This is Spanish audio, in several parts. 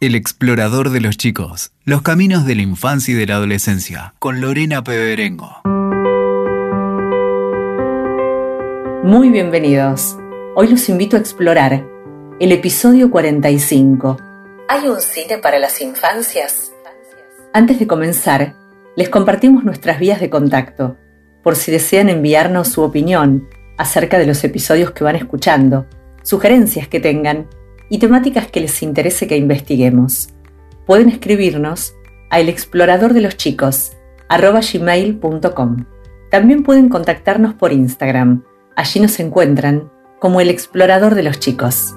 El explorador de los chicos, los caminos de la infancia y de la adolescencia, con Lorena Peberengo. Muy bienvenidos. Hoy los invito a explorar el episodio 45. ¿Hay un cine para las infancias? Antes de comenzar, les compartimos nuestras vías de contacto, por si desean enviarnos su opinión acerca de los episodios que van escuchando, sugerencias que tengan y temáticas que les interese que investiguemos. Pueden escribirnos a el explorador de los gmail.com. También pueden contactarnos por Instagram. Allí nos encuentran como el explorador de los chicos.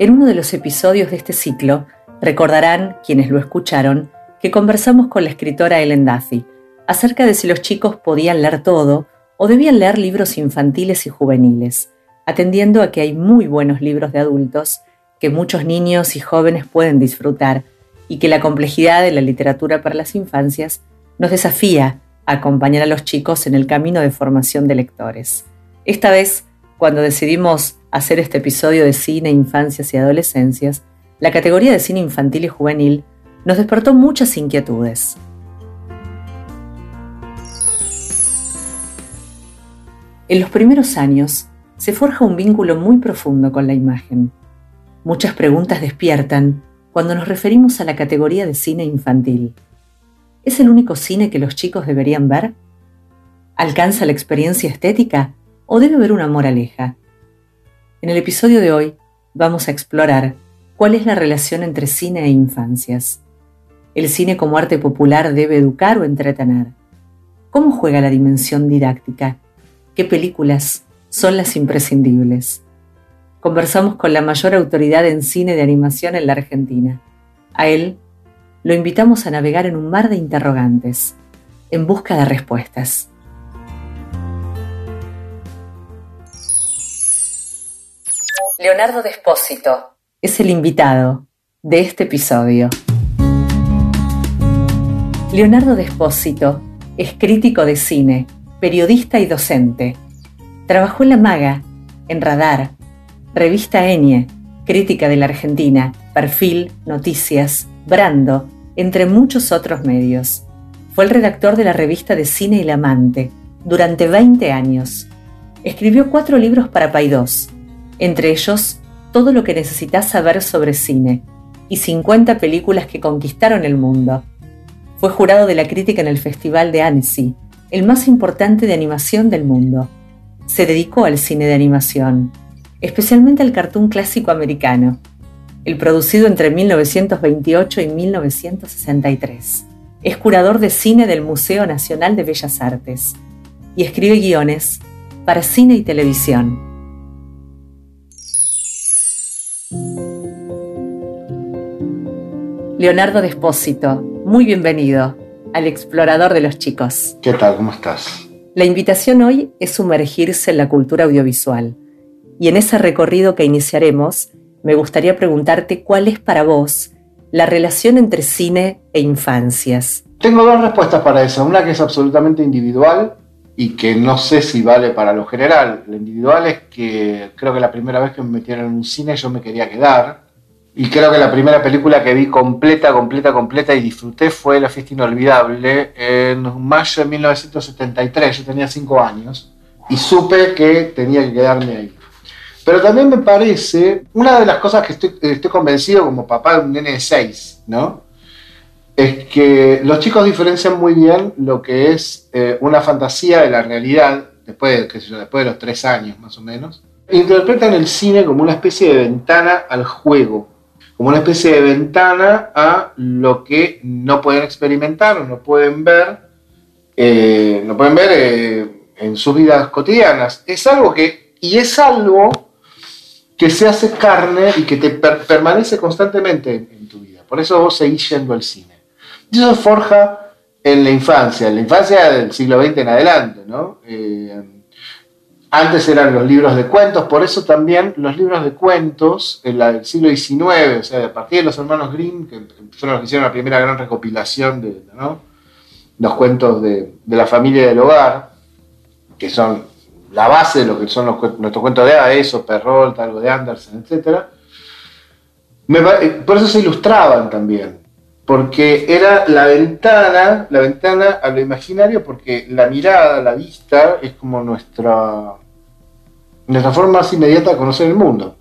En uno de los episodios de este ciclo, recordarán quienes lo escucharon que conversamos con la escritora Ellen Duffy acerca de si los chicos podían leer todo o debían leer libros infantiles y juveniles, atendiendo a que hay muy buenos libros de adultos que muchos niños y jóvenes pueden disfrutar y que la complejidad de la literatura para las infancias nos desafía a acompañar a los chicos en el camino de formación de lectores. Esta vez, cuando decidimos hacer este episodio de cine, infancias y adolescencias, la categoría de cine infantil y juvenil nos despertó muchas inquietudes. En los primeros años se forja un vínculo muy profundo con la imagen. Muchas preguntas despiertan cuando nos referimos a la categoría de cine infantil. ¿Es el único cine que los chicos deberían ver? ¿Alcanza la experiencia estética o debe haber una moraleja? En el episodio de hoy vamos a explorar cuál es la relación entre cine e infancias. ¿El cine como arte popular debe educar o entretener? ¿Cómo juega la dimensión didáctica? Qué películas son las imprescindibles. Conversamos con la mayor autoridad en cine de animación en la Argentina. A él lo invitamos a navegar en un mar de interrogantes, en busca de respuestas. Leonardo Despósito es el invitado de este episodio. Leonardo Despósito es crítico de cine periodista y docente. Trabajó en La Maga, en Radar, Revista Enie, Crítica de la Argentina, Perfil, Noticias, Brando, entre muchos otros medios. Fue el redactor de la revista de Cine El Amante durante 20 años. Escribió cuatro libros para Paidós, entre ellos Todo lo que necesitas saber sobre cine y 50 películas que conquistaron el mundo. Fue jurado de la crítica en el Festival de Annecy el más importante de animación del mundo. Se dedicó al cine de animación, especialmente al cartoon clásico americano, el producido entre 1928 y 1963. Es curador de cine del Museo Nacional de Bellas Artes y escribe guiones para cine y televisión. Leonardo Despósito, muy bienvenido al explorador de los chicos. ¿Qué tal? ¿Cómo estás? La invitación hoy es sumergirse en la cultura audiovisual. Y en ese recorrido que iniciaremos, me gustaría preguntarte cuál es para vos la relación entre cine e infancias. Tengo dos respuestas para eso. Una que es absolutamente individual y que no sé si vale para lo general. La individual es que creo que la primera vez que me metieron en un cine yo me quería quedar y creo que la primera película que vi completa, completa, completa y disfruté fue La fiesta inolvidable en mayo de 1973. Yo tenía cinco años y supe que tenía que quedarme ahí. Pero también me parece, una de las cosas que estoy, convencido como papá de un nene de seis, ¿no? Es que los chicos diferencian muy bien lo que es eh, una fantasía de la realidad, después, qué sé yo, después de los tres años más o menos. Interpretan el cine como una especie de ventana al juego como una especie de ventana a lo que no pueden experimentar no pueden ver, eh, no pueden ver eh, en sus vidas cotidianas. Es algo que, y es algo que se hace carne y que te permanece constantemente en, tu vida. Por eso vos seguís yendo al cine. Y eso forja en la infancia, en la infancia del siglo XX en adelante, ¿no? Eh, antes eran los libros de cuentos, por eso también los libros de cuentos en la del siglo XIX, o sea, a partir de los hermanos Grimm, que fueron los que hicieron la primera gran recopilación de los cuentos de, la familia del hogar, que son la base de lo que son los, nuestros cuentos de hadas, eso, Perrault, algo de Andersen, etc. por eso se ilustraban también, porque era la ventana, la ventana a lo imaginario, porque la mirada, la vista, es como nuestra, nuestra forma más inmediata de conocer el mundo.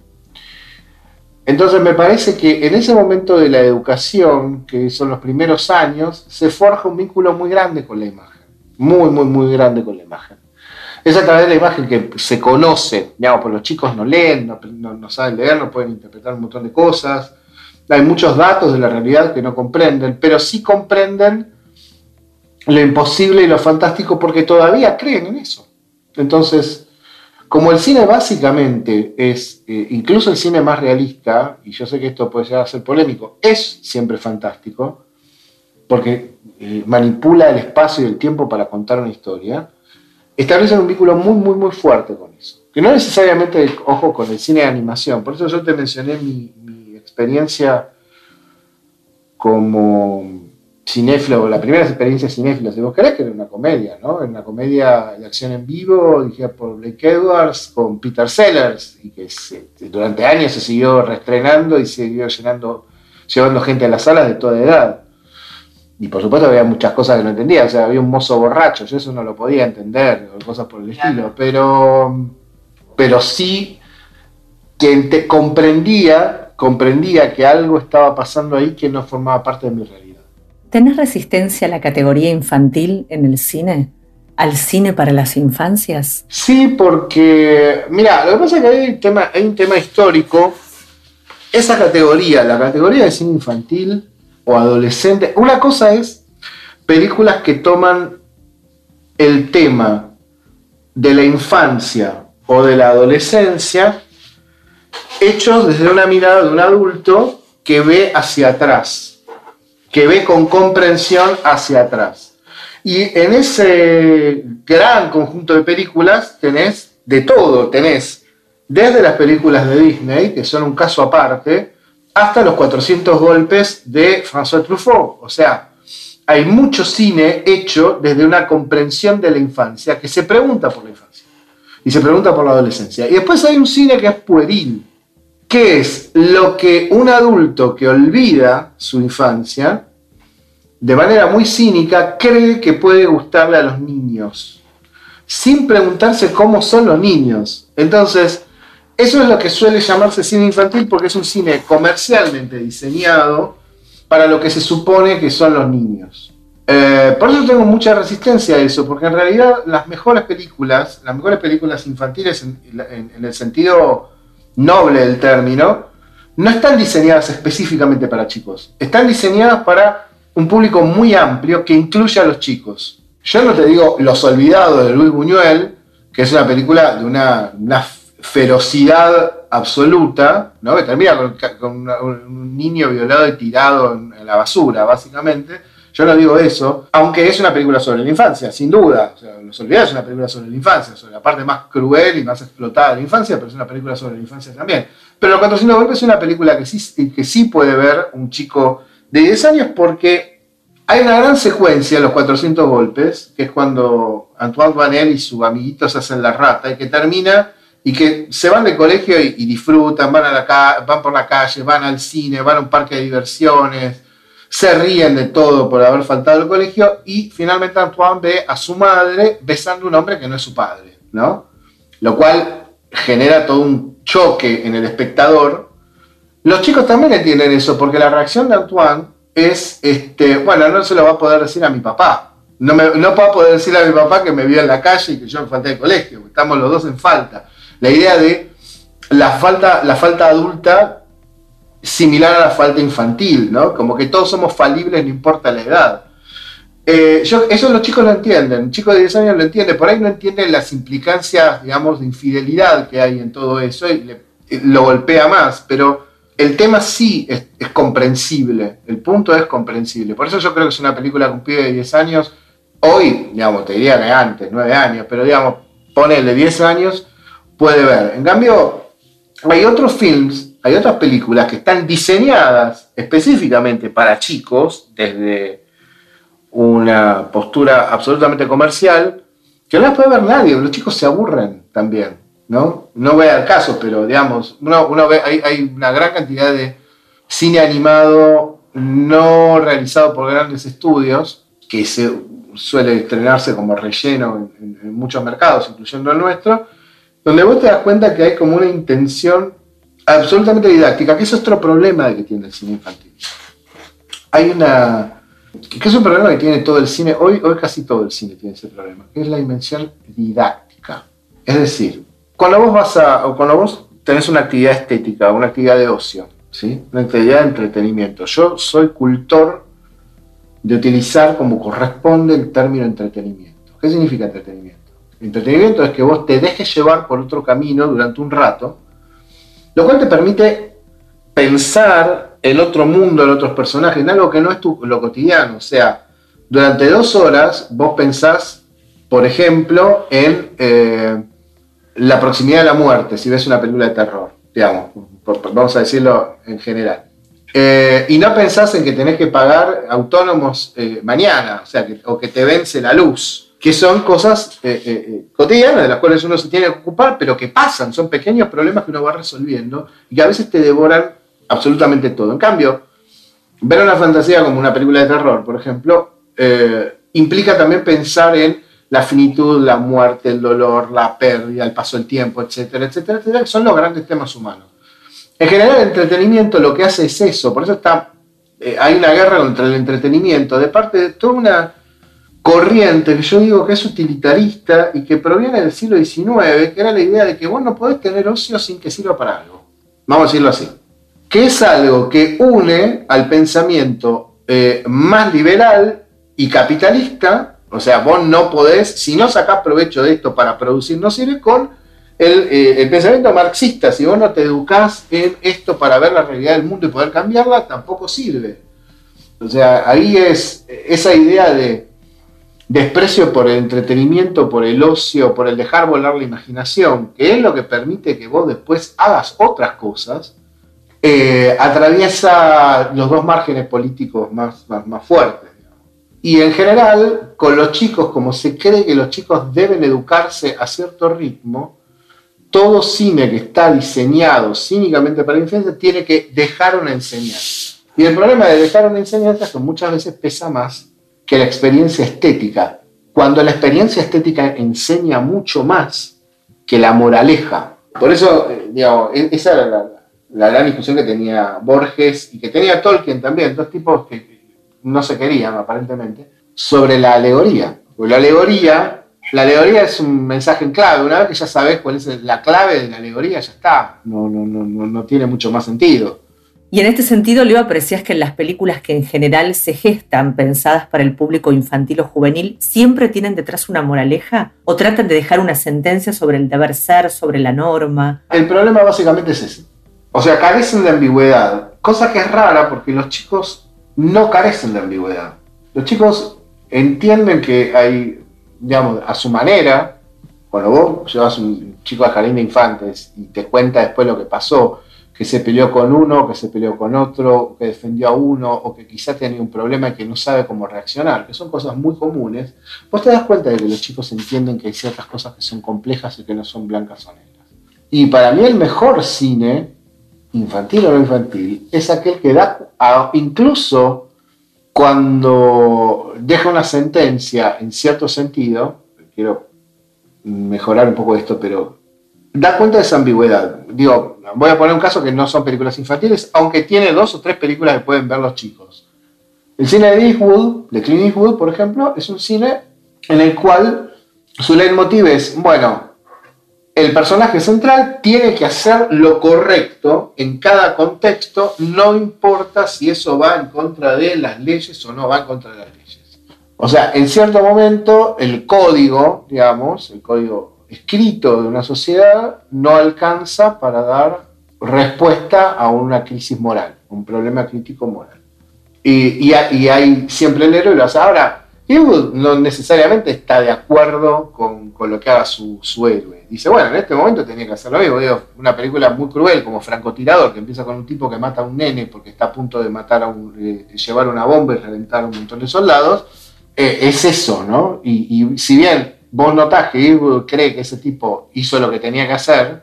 Entonces me parece que en ese momento de la educación, que son los primeros años, se forja un vínculo muy grande con la imagen, muy, muy, muy grande con la imagen. Es a través de la imagen que se conoce, digamos, pues los chicos no leen, no, saben leer, no pueden interpretar un montón de cosas, hay muchos datos de la realidad que no comprenden, pero sí comprenden lo imposible y lo fantástico porque todavía creen en eso. Entonces, como el cine básicamente es, eh, incluso el cine más realista, y yo sé que esto puede llegar a ser polémico, es siempre fantástico, porque eh, manipula el espacio y el tiempo para contar una historia, establecen un vínculo muy, muy, muy fuerte con eso. Que no necesariamente, ojo, con el cine de animación. Por eso yo te mencioné mi, mi experiencia como cinéfilo, la primera experiencia cinéfila, si vos querés, que era una comedia, ¿no? Era una comedia de acción en vivo, dirigida por Blake Edwards, con Peter Sellers, y que durante años se siguió reestrenando y siguió llenando, llevando gente a las salas de toda edad. Y por supuesto había muchas cosas que no entendía, o sea, había un mozo borracho, yo eso no lo podía entender, o cosas por el estilo, pero, pero sí que te comprendía, comprendía que algo estaba pasando ahí que no formaba parte de mi realidad. ¿Tenés resistencia a la categoría infantil en el cine? ¿Al cine para las infancias? Sí, porque, mira, lo que pasa es que hay un tema, hay un tema histórico. Esa categoría, la categoría de cine infantil o adolescente, una cosa es películas que toman el tema de la infancia o de la adolescencia hechos desde una mirada de un adulto que ve hacia atrás que ve con comprensión hacia atrás. Y en ese gran conjunto de películas tenés de todo, tenés desde las películas de Disney, que son un caso aparte, hasta los 400 golpes de François Truffaut. O sea, hay mucho cine hecho desde una comprensión de la infancia, que se pregunta por la infancia y se pregunta por la adolescencia. Y después hay un cine que es pueril, que es lo que un adulto que olvida su infancia, de manera muy cínica, cree que puede gustarle a los niños, sin preguntarse cómo son los niños. Entonces, eso es lo que suele llamarse cine infantil porque es un cine comercialmente diseñado para lo que se supone que son los niños. Eh, por eso tengo mucha resistencia a eso, porque en realidad las mejores películas, las mejores películas infantiles en el sentido noble del término, no están diseñadas específicamente para chicos, están diseñadas para un público muy amplio que incluye a los chicos. Yo no te digo Los Olvidados de Luis Buñuel, que es una película de una, ferocidad absoluta, ¿no? que termina con, un niño violado y tirado en la basura, básicamente yo no digo eso, aunque es una película sobre la infancia, sin duda. O sea, Los Olvidados es una película sobre la infancia, sobre la parte más cruel y más explotada de la infancia, pero es una película sobre la infancia también. Pero Los 400 golpes es una película que sí, que sí puede ver un chico de 10 años porque hay una gran secuencia, Los 400 golpes, que es cuando Antoine Vanel y su amiguito se hacen la rata y que termina y que se van de colegio y, disfrutan, van, a la van por la calle, van al cine, van a un parque de diversiones se ríen de todo por haber faltado al colegio y finalmente Antoine ve a su madre besando a un hombre que no es su padre, ¿no? Lo cual genera todo un choque en el espectador. Los chicos también entienden eso porque la reacción de Antoine es, este, bueno, no se lo va a poder decir a mi papá. No, me, no puedo poder decir a mi papá que me vio en la calle y que yo me falté del colegio. Estamos los dos en falta. La idea de la falta, la falta adulta similar a la falta infantil, ¿no? Como que todos somos falibles, no importa la edad. Eh, eso los chicos lo entienden, un chico de 10 años lo entiende, por ahí no entiende las implicancias, digamos, de infidelidad que hay en todo eso y lo golpea más, pero el tema sí es, comprensible, el punto es comprensible. Por eso yo creo que es una película con de 10 años, hoy, digamos, te diría que antes, 9 años, pero digamos, ponele 10 años, puede ver. En cambio, hay otros films hay otras películas que están diseñadas específicamente para chicos, desde una postura absolutamente comercial, que no las puede ver nadie, los chicos se aburren también, ¿no? No voy a dar caso, pero digamos, uno, uno ve, hay, hay una gran cantidad de cine animado no realizado por grandes estudios, que se suele estrenarse como relleno en, en muchos mercados, incluyendo el nuestro, donde vos te das cuenta que hay como una intención absolutamente didáctica, que es otro problema que tiene el cine infantil. Hay una que es un problema que tiene todo el cine, hoy, hoy casi todo el cine tiene ese problema, que es la dimensión didáctica. Es decir, cuando vos vas a, o cuando vos tenés una actividad estética, una actividad de ocio, ¿sí? una actividad de entretenimiento, yo soy cultor de utilizar como corresponde el término entretenimiento. ¿Qué significa entretenimiento? Entretenimiento es que vos te dejes llevar por otro camino durante un rato, lo cual te permite pensar en otro mundo, en otros personajes, en algo que no es tu, lo cotidiano. O sea, durante dos horas vos pensás, por ejemplo, en eh, la proximidad de la muerte, si ves una película de terror, digamos, vamos a decirlo en general. Eh, y no pensás en que tenés que pagar autónomos eh, mañana, o sea, o que te vence la luz, que son cosas cotidianas de las cuales uno se tiene que ocupar, pero que pasan, son pequeños problemas que uno va resolviendo y que a veces te devoran absolutamente todo. En cambio, ver una fantasía como una película de terror, por ejemplo, eh, implica también pensar en la finitud, la muerte, el dolor, la pérdida, el paso del tiempo, etcétera, etcétera, etcétera, que son los grandes temas humanos. En general, el entretenimiento lo que hace es eso, por eso está, eh, hay una guerra contra el entretenimiento de parte de toda una corriente que yo digo que es utilitarista y que proviene del siglo XIX, que era la idea de que vos no podés tener ocio sin que sirva para algo. Vamos a decirlo así que es algo que une al pensamiento eh, más liberal y capitalista, o sea, vos no podés, si no sacás provecho de esto para producir, no sirve con el, eh, el, pensamiento marxista, si vos no te educás en esto para ver la realidad del mundo y poder cambiarla, tampoco sirve. O sea, ahí es esa idea de desprecio por el entretenimiento, por el ocio, por el dejar volar la imaginación, que es lo que permite que vos después hagas otras cosas, eh, atraviesa los dos márgenes políticos más, más, fuertes. Y en general, con los chicos, como se cree que los chicos deben educarse a cierto ritmo, todo cine que está diseñado cínicamente para la infancia tiene que dejar una enseñanza. Y el problema de dejar una enseñanza es que muchas veces pesa más que la experiencia estética, cuando la experiencia estética enseña mucho más que la moraleja. Por eso, eh, digamos, e-, esa era la, gran discusión que tenía Borges y que tenía Tolkien también, dos tipos que no se querían aparentemente, sobre la alegoría. Porque la alegoría, la alegoría es un mensaje en clave, una vez que ya sabes cuál es la clave de la alegoría, ya está, no, no, no, no tiene mucho más sentido. Y en este sentido, Leo, aprecias que en las películas que en general se gestan pensadas para el público infantil o juvenil, siempre tienen detrás una moraleja o tratan de dejar una sentencia sobre el deber ser, sobre la norma. El problema básicamente es ese o sea, carecen de ambigüedad, cosa que es rara porque los chicos no carecen de ambigüedad. Los chicos entienden que hay, digamos, a su manera, cuando vos llevas un chico al jardín de infantes y te cuenta después lo que pasó, que se peleó con uno, que se peleó con otro, que defendió a uno, o que quizá tenía un problema y que no sabe cómo reaccionar, que son cosas muy comunes, vos te das cuenta de que los chicos entienden que hay ciertas cosas que son complejas y que no son blancas o negras. Y para mí el mejor cine infantil o no infantil, es aquel que da, incluso cuando deja una sentencia en cierto sentido, quiero mejorar un poco esto, pero da cuenta de esa ambigüedad. Digo, voy a poner un caso que no son películas infantiles, aunque tiene dos o tres películas que pueden ver los chicos. El cine de Eastwood, de Clint Eastwood, por ejemplo, es un cine en el cual su leitmotiv es, bueno, el personaje central tiene que hacer lo correcto en cada contexto, no importa si eso va en contra de las leyes o no va en contra de las leyes. O sea, en cierto momento el código, digamos, el código escrito de una sociedad no alcanza para dar respuesta a una crisis moral, un problema crítico moral. Y, hay siempre el héroe. Ahora, Ewood no necesariamente está de acuerdo con, lo que haga su, héroe. Dice, bueno, en este momento tenía que hacerlo mismo. Digo, una película muy cruel como Francotirador, que empieza con un tipo que mata a un nene porque está a punto de matar a un, eh, llevar una bomba y reventar a un montón de soldados, eh, es eso, ¿no? Y, si bien vos notás que Eastwood cree que ese tipo hizo lo que tenía que hacer,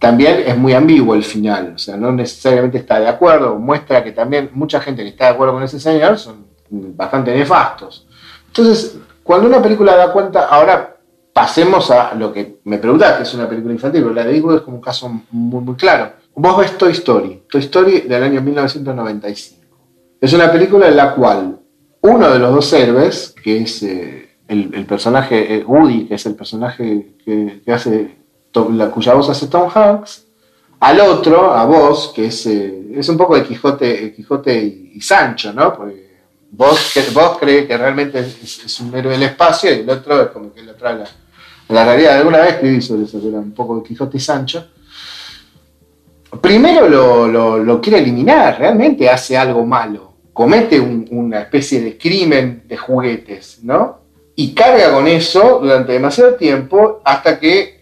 también es muy ambiguo el final. O sea, no necesariamente está de acuerdo. Muestra que también mucha gente que está de acuerdo con ese señor son bastante nefastos. Entonces, cuando una película da cuenta, ahora pasemos a lo que me preguntás, que es una película infantil, pero la de Eastwood es como un caso muy, muy claro. Vos ves Toy Story, Toy Story del año 1995. Es una película en la cual uno de los dos héroes, que es eh, el, personaje eh, Woody, que es el personaje que, hace, la, cuya voz hace Tom Hanks, al otro, a vos, que es, eh, es un poco de Quijote, Quijote y, Sancho, ¿no? Porque vos, que, vos crees que realmente es, un héroe del espacio y el otro es como que lo trae la, la realidad. Alguna vez escribí sobre eso, era un poco de Quijote y Sancho. Primero lo, lo quiere eliminar, realmente hace algo malo comete una especie de crimen de juguetes, ¿no? Y carga con eso durante demasiado tiempo hasta que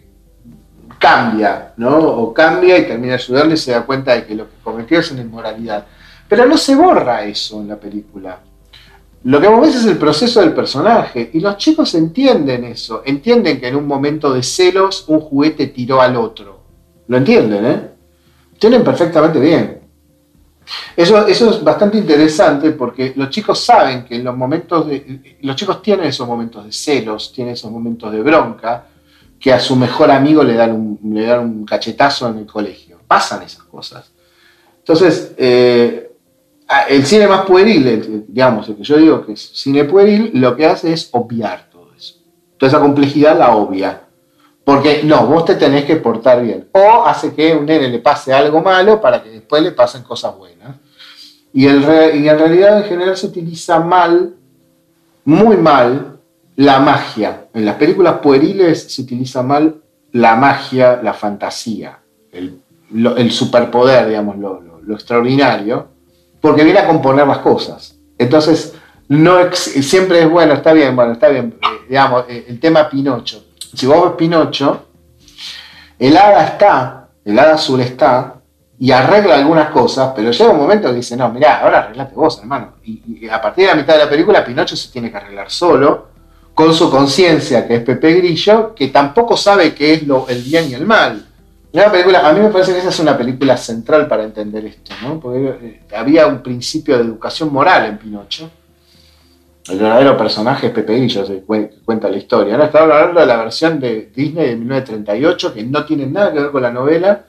cambia, ¿no? O cambia y termina de y se da cuenta de que lo que cometió es una inmoralidad. Pero no se borra eso en la película. Lo que vos ves es el proceso del personaje y los chicos entienden eso, entienden que en un momento de celos un juguete tiró al otro. Lo entienden, ¿eh? Entienden perfectamente bien. Eso, eso es bastante interesante porque los chicos saben que en los momentos. Los chicos tienen esos momentos de celos, tienen esos momentos de bronca, que a su mejor amigo le dan un, le dan un cachetazo en el colegio. Pasan esas cosas. Entonces, eh, el cine más pueril, digamos, el que yo digo que es cine pueril, lo que hace es obviar todo eso. Toda esa complejidad la obvia. Porque no, vos te tenés que portar bien. O hace que un nene le pase algo malo para que después le pasen cosas buenas. Y, en realidad en general se utiliza mal, muy mal, la magia. En las películas pueriles se utiliza mal la magia, la fantasía, el, superpoder, digamos, lo, extraordinario, porque viene a componer las cosas. Entonces, no siempre es bueno, está bien, bueno, está bien, eh, digamos, eh, el tema Pinocho si vos ves Pinocho, el hada está, el hada azul está, y arregla algunas cosas, pero llega un momento que dice, no, mirá, ahora arreglate vos, hermano. Y, a partir de la mitad de la película, Pinocho se tiene que arreglar solo, con su conciencia, que es Pepe Grillo, que tampoco sabe qué es lo, el bien y el mal. Una película, a mí me parece que esa es una película central para entender esto, ¿no? porque eh, había un principio de educación moral en Pinocho el verdadero personaje es Pepe Grillo, se cuenta la historia. ¿no? Estaba hablando de la versión de Disney de 1938, que no tiene nada que ver con la novela.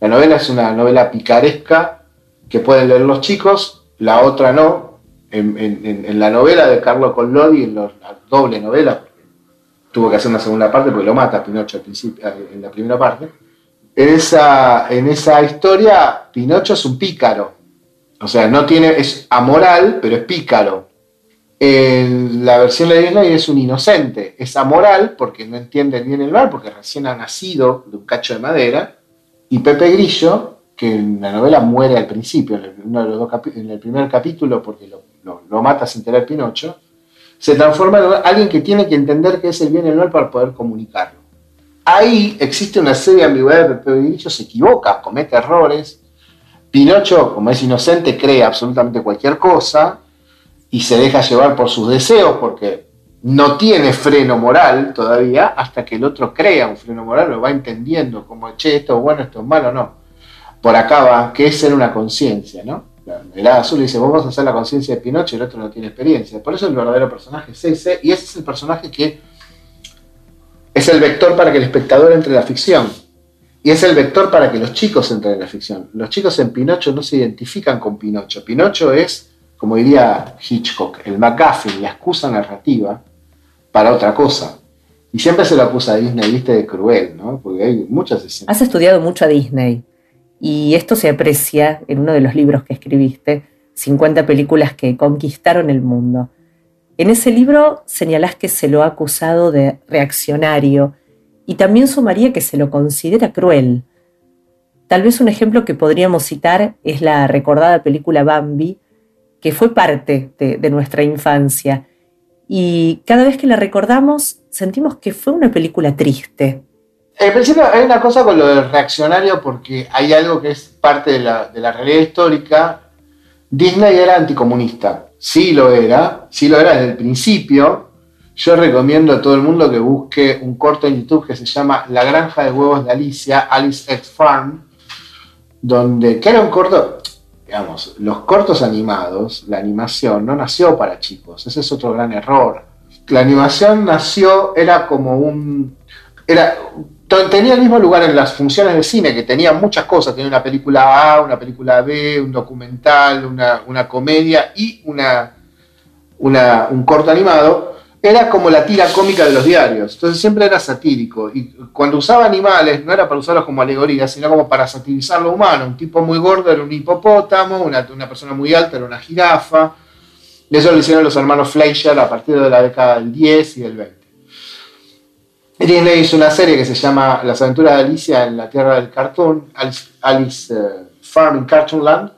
La novela es una novela picaresca que pueden leer los chicos, la otra no. En, la novela de Carlo Collodi, en la doble novela, tuvo que hacer una segunda parte porque lo mata Pinocho al principio, en la primera parte. En esa, en esa historia, Pinocho es un pícaro. O sea, no tiene, es amoral, pero es pícaro en la versión de Disney es un inocente, es amoral porque no entiende bien el mal, porque recién ha nacido de un cacho de madera. Y Pepe Grillo, que en la novela muere al principio, en el, primer capítulo, porque lo, mata sin tener Pinocho, se transforma en alguien que tiene que entender qué es el bien y el mal para poder comunicarlo. Ahí existe una serie de ambigüedades. Pepe Grillo se equivoca, comete errores. Pinocho, como es inocente, cree absolutamente cualquier cosa y se deja llevar por sus deseos porque no tiene freno moral todavía hasta que el otro crea un freno moral, lo va entendiendo como, che, esto es bueno, esto es malo, no. Por acá va, que es ser una conciencia, ¿no? El azul dice, vos vas a hacer la conciencia de Pinocho y el otro no tiene experiencia. Por eso el verdadero personaje es ese, y ese es el personaje que es el vector para que el espectador entre en la ficción. Y es el vector para que los chicos entren en la ficción. Los chicos en Pinocho no se identifican con Pinocho. Pinocho es como diría Hitchcock, el McGuffin, la excusa narrativa para otra cosa. Y siempre se lo acusa a Disney, viste, de cruel, ¿no? Porque hay muchas escenas. Has estudiado mucho a Disney y esto se aprecia en uno de los libros que escribiste, 50 películas que conquistaron el mundo. En ese libro señalás que se lo ha acusado de reaccionario y también sumaría que se lo considera cruel. Tal vez un ejemplo que podríamos citar es la recordada película Bambi, que fue parte de, nuestra infancia. Y cada vez que la recordamos, sentimos que fue una película triste. En principio hay una cosa con lo del reaccionario porque hay algo que es parte de la, realidad histórica. Disney era anticomunista, sí lo era, sí lo era desde el principio, yo recomiendo a todo el mundo que busque un corto en YouTube que se llama La granja de huevos de Alicia, Alice X Farm, donde, que era un corto, digamos, los cortos animados, la animación no nació para chicos, ese es otro gran error. La animación nació, era como un, era, tenía el mismo lugar en las funciones de cine, que tenía muchas cosas, tenía una película A, una película B, un documental, una, comedia y una, una, un corto animado, era como la tira cómica de los diarios. Entonces siempre era satírico. Y cuando usaba animales, no era para usarlos como alegorías, sino como para satirizar lo humano. Un tipo muy gordo era un hipopótamo, una, persona muy alta era una jirafa. Y eso lo hicieron los hermanos Fleischer a partir de la década del 10 y del 20. Disney hizo una serie que se llama Las aventuras de Alicia en la tierra del cartoon, Alice, Alice uh, Farm in Cartoon Land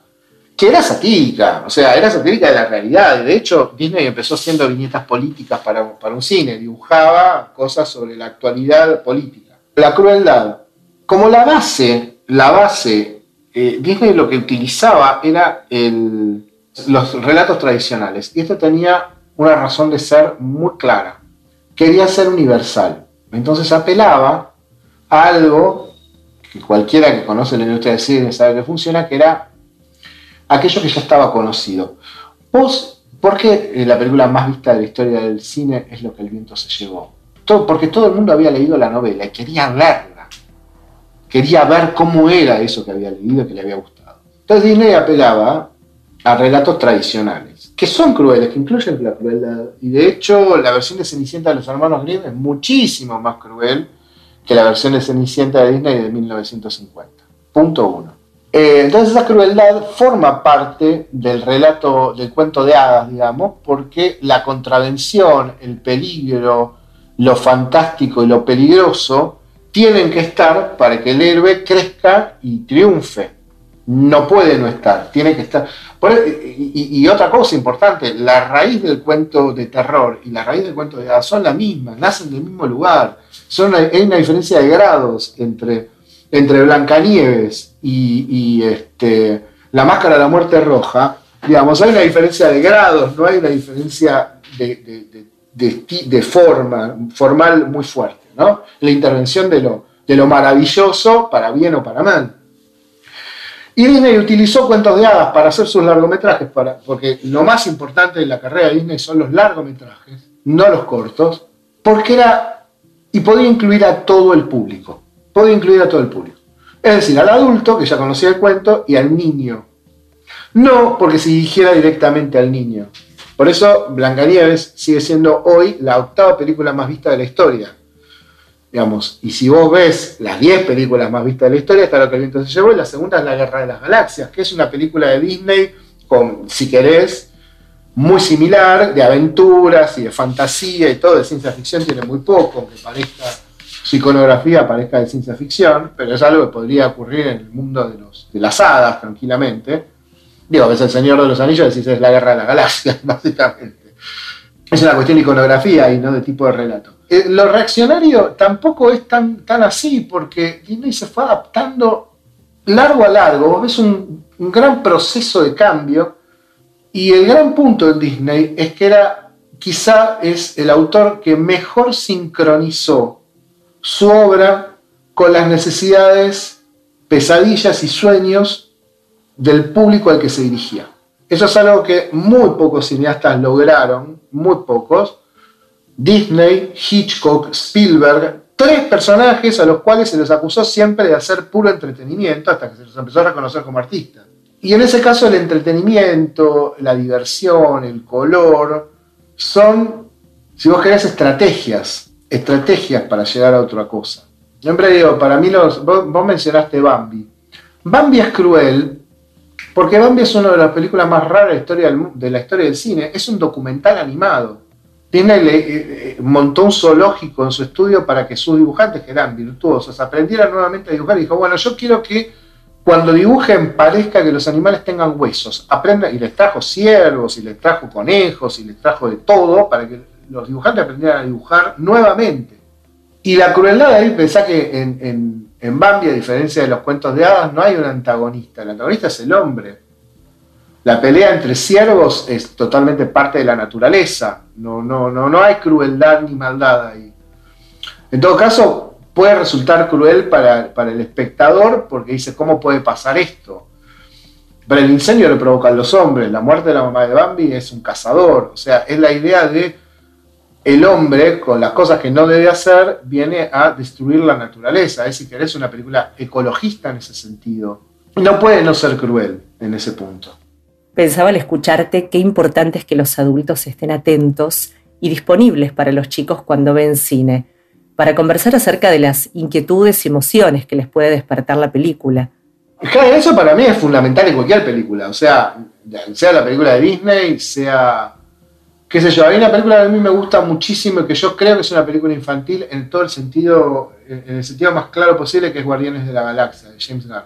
que era satírica, o sea, era satírica de la realidad. De hecho, Disney empezó haciendo viñetas políticas para, un cine, dibujaba cosas sobre la actualidad política. La crueldad, como la base, la base, eh, Disney lo que utilizaba era los relatos tradicionales, y esto tenía una razón de ser muy clara. Quería ser universal. Entonces apelaba a algo que cualquiera que conoce la industria del cine sabe que funciona, que era aquello que ya estaba conocido. ¿por qué eh, la película más vista de la historia del cine es lo que el viento se llevó? Porque todo el mundo había leído la novela y quería verla. Quería ver cómo era eso que había leído y que le había gustado. Entonces Disney apelaba a relatos tradicionales, que son crueles, que incluyen la crueldad. Y de hecho, la versión de Cenicienta de los hermanos Grimm es muchísimo más cruel que la versión de Cenicienta de Disney de 1950. Punto uno. Eh, entonces esa crueldad forma parte del relato, del cuento de hadas, digamos, porque la contravención, el peligro, lo fantástico y lo peligroso tienen que estar para que el héroe crezca y triunfe. No puede no estar, tiene que estar. E, y, otra cosa importante, la raíz del cuento de terror y la raíz del cuento de hadas son la misma, nacen del mismo lugar. Son, hay una diferencia de grados entre entre Blancanieves y, este, la máscara de la muerte roja, digamos, hay una diferencia de grados, no hay una diferencia de, forma, formal muy fuerte, ¿no? La intervención de lo, de lo maravilloso para bien o para mal. Y Disney utilizó cuentos de hadas para hacer sus largometrajes, para, porque lo más importante de la carrera de Disney son los largometrajes, no los cortos, porque era y podía incluir a todo el público puede incluir a todo el público. Es decir, al adulto que ya conocía el cuento y al niño. No porque se dirigiera directamente al niño. Por eso Blancanieves sigue siendo hoy la octava película más vista de la historia. Digamos, y si vos ves las 10 películas más vistas de la historia, está lo que el viento se llevó, y la segunda es La Guerra de las Galaxias, que es una película de Disney con, si querés, muy similar, de aventuras y de fantasía y todo, de ciencia ficción tiene muy poco, aunque parezca iconografía parezca de ciencia ficción, pero es algo que podría ocurrir en el mundo de, las hadas tranquilamente. Digo, ves el Señor de los Anillos, decís es la guerra de la galaxia, básicamente. Es una cuestión de iconografía y no de tipo de relato. Eh, lo reaccionario tampoco es tan, tan así, porque Disney se fue adaptando largo a largo. Vos ves un, un gran proceso de cambio, y el gran punto de Disney es que era, quizá es el autor que mejor sincronizó su obra con las necesidades, pesadillas y sueños del público al que se dirigía. Eso es algo que muy pocos cineastas lograron, muy pocos. Disney, Hitchcock, Spielberg, tres personajes a los cuales se les acusó siempre de hacer puro entretenimiento hasta que se les empezó a reconocer como artistas. Y en ese caso el entretenimiento, la diversión, el color, son, si vos querés, estrategias estrategias para llegar a otra cosa. Siempre digo, para mí los, vos, mencionaste Bambi. Bambi es cruel porque Bambi es una de las películas más raras de la historia del, cine. Es un documental animado. Tiene, eh, eh, montó un zoológico en su estudio para que sus dibujantes, que eran virtuosos, aprendieran nuevamente a dibujar. Y dijo, bueno, yo quiero que cuando dibujen parezca que los animales tengan huesos. Aprendan, y les trajo ciervos, y les trajo conejos, y les trajo de todo para que los dibujantes aprendieran a dibujar nuevamente. Y la crueldad ahí, pensá que en, en, Bambi, a diferencia de los cuentos de hadas, no hay un antagonista. El antagonista es el hombre. La pelea entre siervos es totalmente parte de la naturaleza. No, no, no, no hay crueldad ni maldad ahí. En todo caso, puede resultar cruel para, para el espectador porque dice, ¿cómo puede pasar esto? Pero el incendio lo provocan los hombres. La muerte de la mamá de Bambi es un cazador. O sea, es la idea de el hombre, con las cosas que no debe hacer, viene a destruir la naturaleza. Es decir, que es una película ecologista en ese sentido. No puede no ser cruel en ese punto. Pensaba al escucharte qué importante es que los adultos estén atentos y disponibles para los chicos cuando ven cine, para conversar acerca de las inquietudes y emociones que les puede despertar la película. Claro, eso para mí es fundamental en cualquier película, o sea, sea la película de Disney, sea, qué sé yo, hay una película que a mí me gusta muchísimo y que yo creo que es una película infantil en todo el sentido, en el sentido más claro posible, que es Guardianes de la Galaxia, de James Gunn.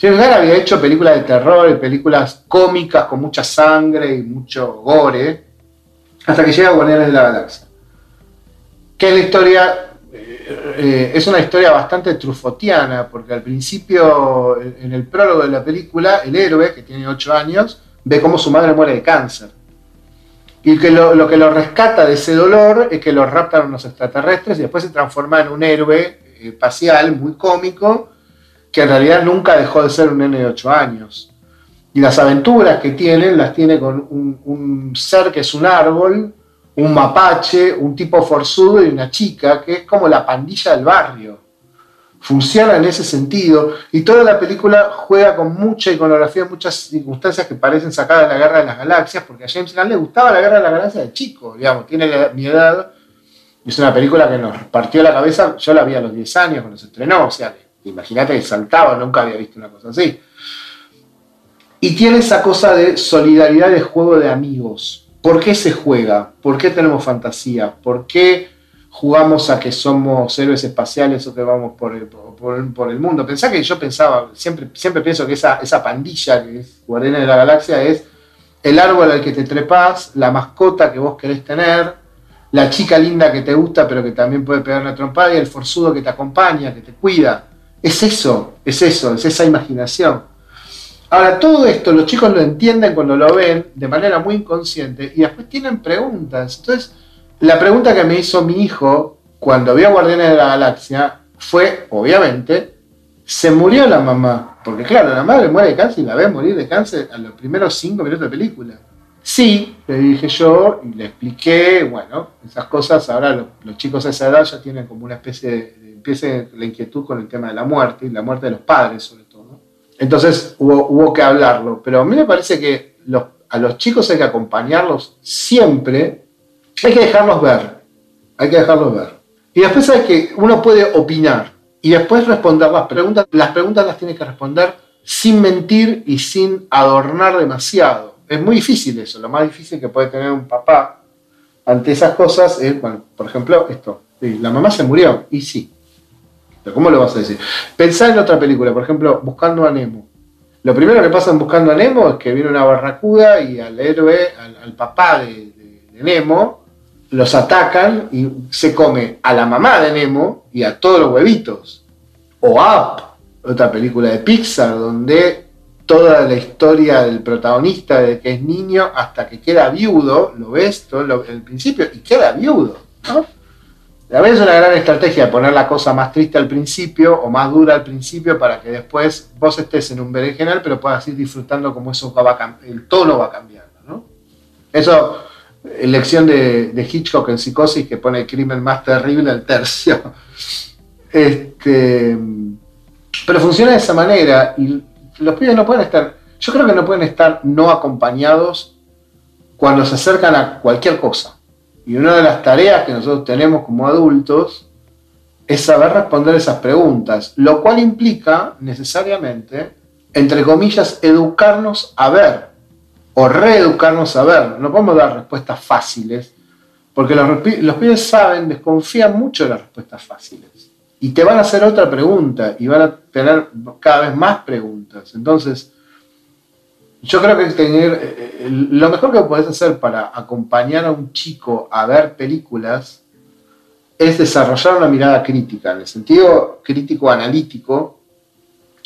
James Gunn había hecho películas de terror y películas cómicas con mucha sangre y mucho gore, hasta que llega Guardianes de la Galaxia. Que es la historia, eh, eh, es una historia bastante trufotiana, porque al principio, en el prólogo de la película, el héroe, que tiene 8 años, ve cómo su madre muere de cáncer. Y que lo, que lo rescata de ese dolor es que lo raptan unos extraterrestres y después se transforma en un héroe eh, espacial muy cómico que en realidad nunca dejó de ser un nene de 8 años. Y las aventuras que tiene, las tiene con un, ser que es un árbol, un mapache, un tipo forzudo y una chica, que es como la pandilla del barrio. Funciona en ese sentido y toda la película juega con mucha iconografía, muchas circunstancias que parecen sacadas de la Guerra de las Galaxias, porque a James Gunn le gustaba la Guerra de las Galaxias de chico, digamos, tiene mi edad. Es una película que nos partió la cabeza, yo la vi a los 10 años cuando se estrenó, o sea, Imagínate que saltaba, nunca había visto una cosa así. Y tiene esa cosa de solidaridad de juego de amigos. ¿Por qué se juega? ¿Por qué tenemos fantasía? ¿Por qué jugamos a que somos héroes espaciales o que vamos por el, por, el mundo? Pensá que yo pensaba, siempre, siempre pienso que esa, esa pandilla que es Guardiana de la Galaxia es el árbol al que te trepas, la mascota que vos querés tener, la chica linda que te gusta pero que también puede pegar una trompada y el forzudo que te acompaña, que te cuida. Es eso, es eso, es esa imaginación. Ahora, todo esto los chicos lo entienden cuando lo ven de manera muy inconsciente y después tienen preguntas. Entonces, la pregunta que me hizo mi hijo cuando vio Guardianes de la Galaxia fue, obviamente, ¿se murió la mamá? Porque claro, la madre muere de cáncer y la ve morir de cáncer a los primeros cinco minutos de película. Sí, le dije yo y le expliqué, bueno, esas cosas ahora los, chicos a esa edad ya tienen como una especie de, empiece la inquietud con el tema de la muerte, y la muerte de los padres sobre todo. Entonces hubo que hablarlo, pero a mí me parece que a los chicos hay que acompañarlos siempre, hay que dejarlos ver, hay que dejarlos ver. Y después hay que, uno puede opinar y después responder las preguntas, las preguntas las tiene que responder sin mentir y sin adornar demasiado. Es muy difícil eso, lo más difícil que puede tener un papá ante esas cosas es, bueno, por ejemplo, esto, la mamá se murió, y sí, ¿cómo lo vas a decir? Pensá en otra película, por ejemplo, Buscando a Nemo. Lo primero que pasa en Buscando a Nemo es que viene una barracuda y al héroe, al, papá de, Nemo, los atacan y se come a la mamá de Nemo y a todos los huevitos. O Up, otra película de Pixar, donde toda la historia del protagonista de que es niño hasta que queda viudo, lo ves todo el principio y queda viudo. ¿no? A veces es una gran estrategia poner la cosa más triste al principio o más dura al principio para que después vos estés en un berenjenal, pero puedas ir disfrutando como eso va el tono va cambiando. ¿no? Eso, elección de, de, Hitchcock en Psicosis, que pone el crimen más terrible al tercio. Este, pero funciona de esa manera y los pibes no pueden estar, yo creo que no pueden estar no acompañados cuando se acercan a cualquier cosa. Y una de las tareas que nosotros tenemos como adultos es saber responder esas preguntas, lo cual implica necesariamente, entre comillas, educarnos a ver o reeducarnos a ver. No podemos dar respuestas fáciles, porque los, los pibes saben, desconfían mucho de las respuestas fáciles. Y te van a hacer otra pregunta y van a tener cada vez más preguntas. Entonces, yo creo que tener, eh, eh, lo mejor que puedes hacer para acompañar a un chico a ver películas es desarrollar una mirada crítica, en el sentido crítico analítico,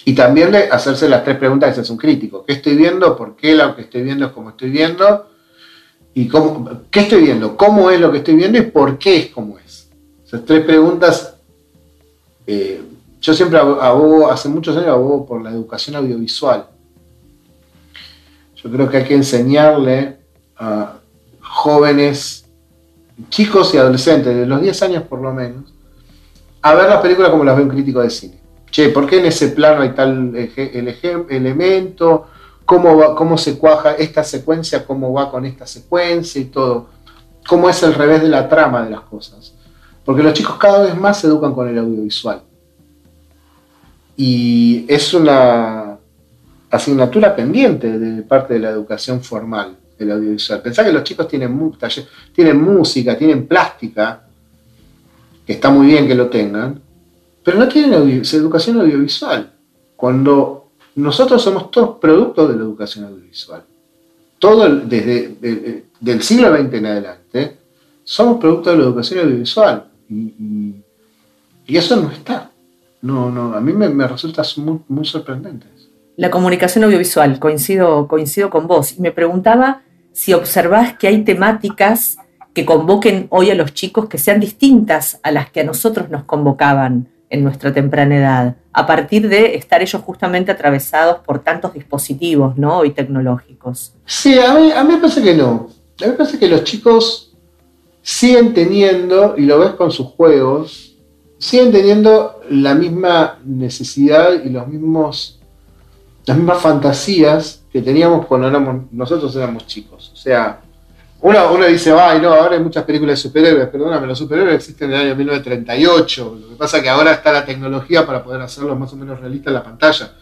Y también de hacerse las tres preguntas que se hace un crítico. ¿Qué estoy viendo? ¿Por qué lo que estoy viendo es como estoy viendo? ¿Y cómo, qué estoy viendo? ¿Cómo es lo que estoy viendo? ¿Y por qué es como es? Esas tres preguntas. Eh, yo siempre abogo, hace muchos años abogo por la educación audiovisual. Yo creo que hay que enseñarle a jóvenes, chicos y adolescentes, de los 10 años por lo menos, a ver las películas como las ve un crítico de cine. Che, ¿por qué en ese plano hay tal elemento? ¿Cómo, ¿Cómo se cuaja esta secuencia? ¿Cómo va con esta secuencia y todo? ¿Cómo es el revés de la trama de las cosas? Porque los chicos cada vez más se educan con el audiovisual. Y es una asignatura pendiente de parte de la educación formal, el audiovisual. Pensá que los chicos tienen música, tienen plástica, que está muy bien que lo tengan, pero no tienen educación audiovisual. Cuando nosotros somos todos productos de la educación audiovisual. Todo desde el siglo XX en adelante, somos productos de la educación audiovisual. Y, eso no está. No, no, a mí me, resulta muy, muy sorprendente. La comunicación audiovisual, coincido, coincido con vos. Me preguntaba si observás que hay temáticas que convoquen hoy a los chicos que sean distintas a las que a nosotros nos convocaban en nuestra temprana edad, a partir de estar ellos justamente atravesados por tantos dispositivos ¿no? y tecnológicos. Sí, a mí, a mí me parece que no. A mí me parece que los chicos siguen teniendo, y lo ves con sus juegos, siguen teniendo la misma necesidad y los mismos, las mismas fantasías que teníamos cuando éramos, nosotros éramos chicos. O sea, uno, uno dice, ay, no, ahora hay muchas películas de superhéroes, perdóname, los superhéroes existen en el año 1938, lo que pasa es que ahora está la tecnología para poder hacerlos más o menos realistas en la pantalla.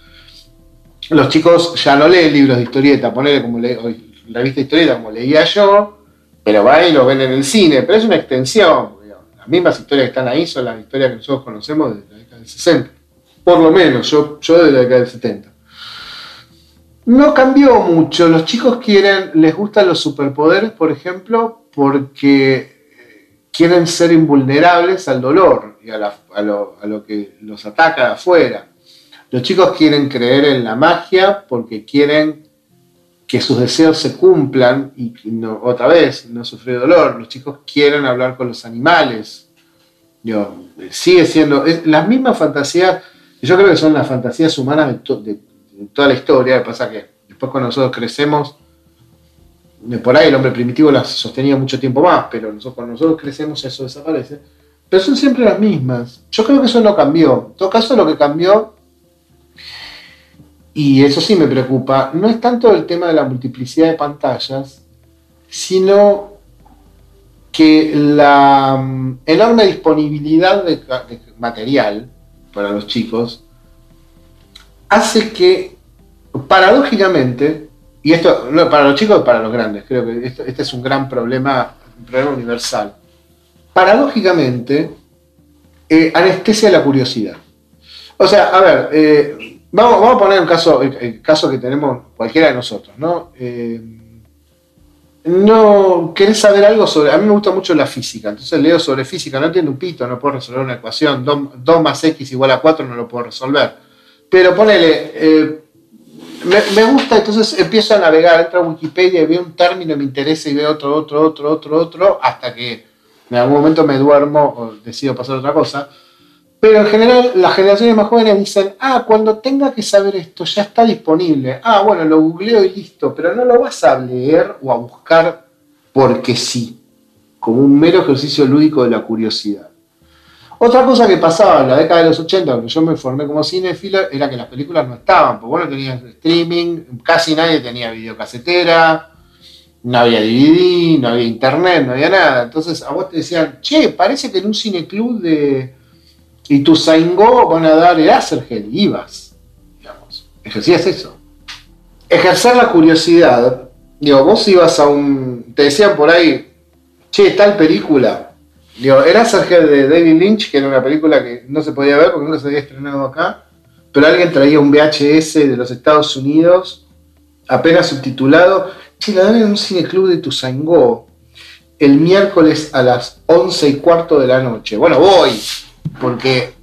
Los chicos ya no leen libros de historieta, ponele como le, revista de historieta como leía yo, pero van y lo ven en el cine, pero es una extensión. Las mismas historias que están ahí son las historias que nosotros conocemos desde la década del 60. Por lo menos, yo, yo desde la década del 70. No cambió mucho. Los chicos quieren, les gustan los superpoderes, por ejemplo, porque quieren ser invulnerables al dolor y a, lo, que los ataca de afuera. Los chicos quieren creer en la magia porque quieren que sus deseos se cumplan y no, otra vez no sufrir dolor. Los chicos quieren hablar con los animales. sigue siendo las mismas fantasías, yo creo que son las fantasías humanas de, de toda la historia, lo que pasa que después cuando nosotros crecemos, por ahí el hombre primitivo las sostenía mucho tiempo más, pero nosotros, cuando nosotros crecemos eso desaparece. Pero son siempre las mismas. Yo creo que eso no cambió. En todo caso, lo que cambió, y eso sí me preocupa, no es tanto el tema de la multiplicidad de pantallas, sino que la mm, enorme disponibilidad de material para los chicos hace que, paradójicamente, y esto para los chicos y para los grandes, creo que este es un gran problema, un problema universal. Paradójicamente, eh, anestesia la curiosidad. O sea, a ver, eh, vamos, a poner un caso, el, caso que tenemos cualquiera de nosotros, ¿no? Eh, no querés saber algo sobre. A mí me gusta mucho la física, entonces leo sobre física, no entiendo un pito, no puedo resolver una ecuación, 2 más x igual a 4 no lo puedo resolver pero ponele, eh, me, gusta, entonces empiezo a navegar, entro a Wikipedia y veo un término, me interesa y veo otro, otro, otro, otro, otro, hasta que en algún momento me duermo o decido pasar otra cosa. Pero en general las generaciones más jóvenes dicen, ah, cuando tenga que saber esto ya está disponible. Ah, bueno, lo googleo y listo, pero no lo vas a leer o a buscar porque sí, como un mero ejercicio lúdico de la curiosidad. Otra cosa que pasaba en la década de los 80, cuando yo me formé como cinéfilo, era que las películas no estaban, porque bueno, tenías streaming, casi nadie tenía videocasetera, no había DVD, no había internet, no había nada. Entonces a vos te decían, che, parece que en un cineclub de Ituzaingó van a dar el Acergel, ibas, digamos, ejercías eso. Ejercer la curiosidad, digo, vos ibas a un, te decían por ahí, che, tal película, Digo, era Sergio de David Lynch, que era una película que no se podía ver porque nunca se había estrenado acá, pero alguien traía un VHS de los Estados Unidos, apenas subtitulado, che, la dan en un cineclub de Tuzangó el miércoles a las once y cuarto de la noche. Bueno, voy, porque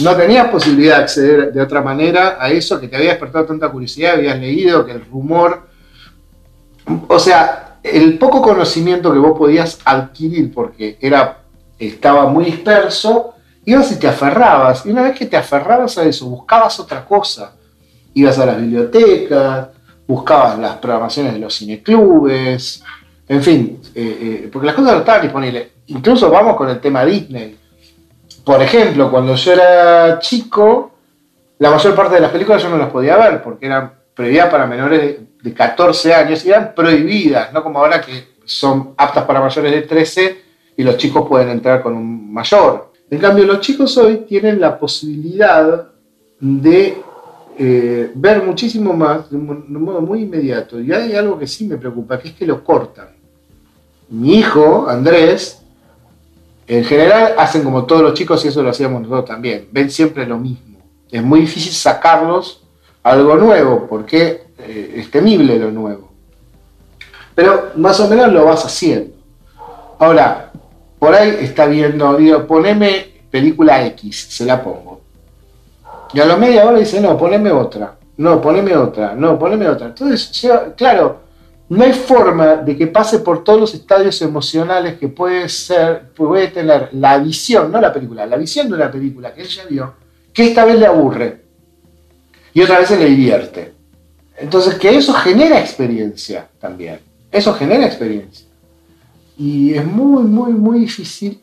no tenías posibilidad de acceder de otra manera a eso que te había despertado tanta curiosidad, habías leído que el rumor, o sea, el poco conocimiento que vos podías adquirir porque era, estaba muy disperso, ibas y te aferrabas, y una vez que te aferrabas a eso, buscabas otra cosa, ibas a las bibliotecas, buscabas las programaciones de los cineclubes, en fin, eh, eh, porque las cosas no estaban disponibles. Incluso vamos con el tema Disney por ejemplo, cuando yo era chico, la mayor parte de las películas yo no las podía ver porque eran prohibidas para menores de, 14 años y eran prohibidas, no como ahora que son aptas para mayores de 13 y los chicos pueden entrar con un mayor. En cambio, los chicos hoy tienen la posibilidad de eh, ver muchísimo más de un, modo muy inmediato. Y hay algo que sí me preocupa, que es que lo cortan. Mi hijo, Andrés, en general hacen como todos los chicos y eso lo hacíamos nosotros también. Ven siempre lo mismo. Es muy difícil sacarlos algo nuevo porque eh, es temible lo nuevo. Pero más o menos lo vas haciendo. Ahora, por ahí está viendo, digo, poneme película X, se la pongo. Y a la media hora dice, no, poneme otra. No, poneme otra. No, poneme otra. Entonces, claro, no hay forma de que pase por todos los estadios emocionales que puede ser, puede tener la visión, no la película, la visión de una película que ella vio, que esta vez le aburre y otra vez le divierte. Entonces, que eso genera experiencia también. Eso genera experiencia. Y es muy, muy, muy difícil.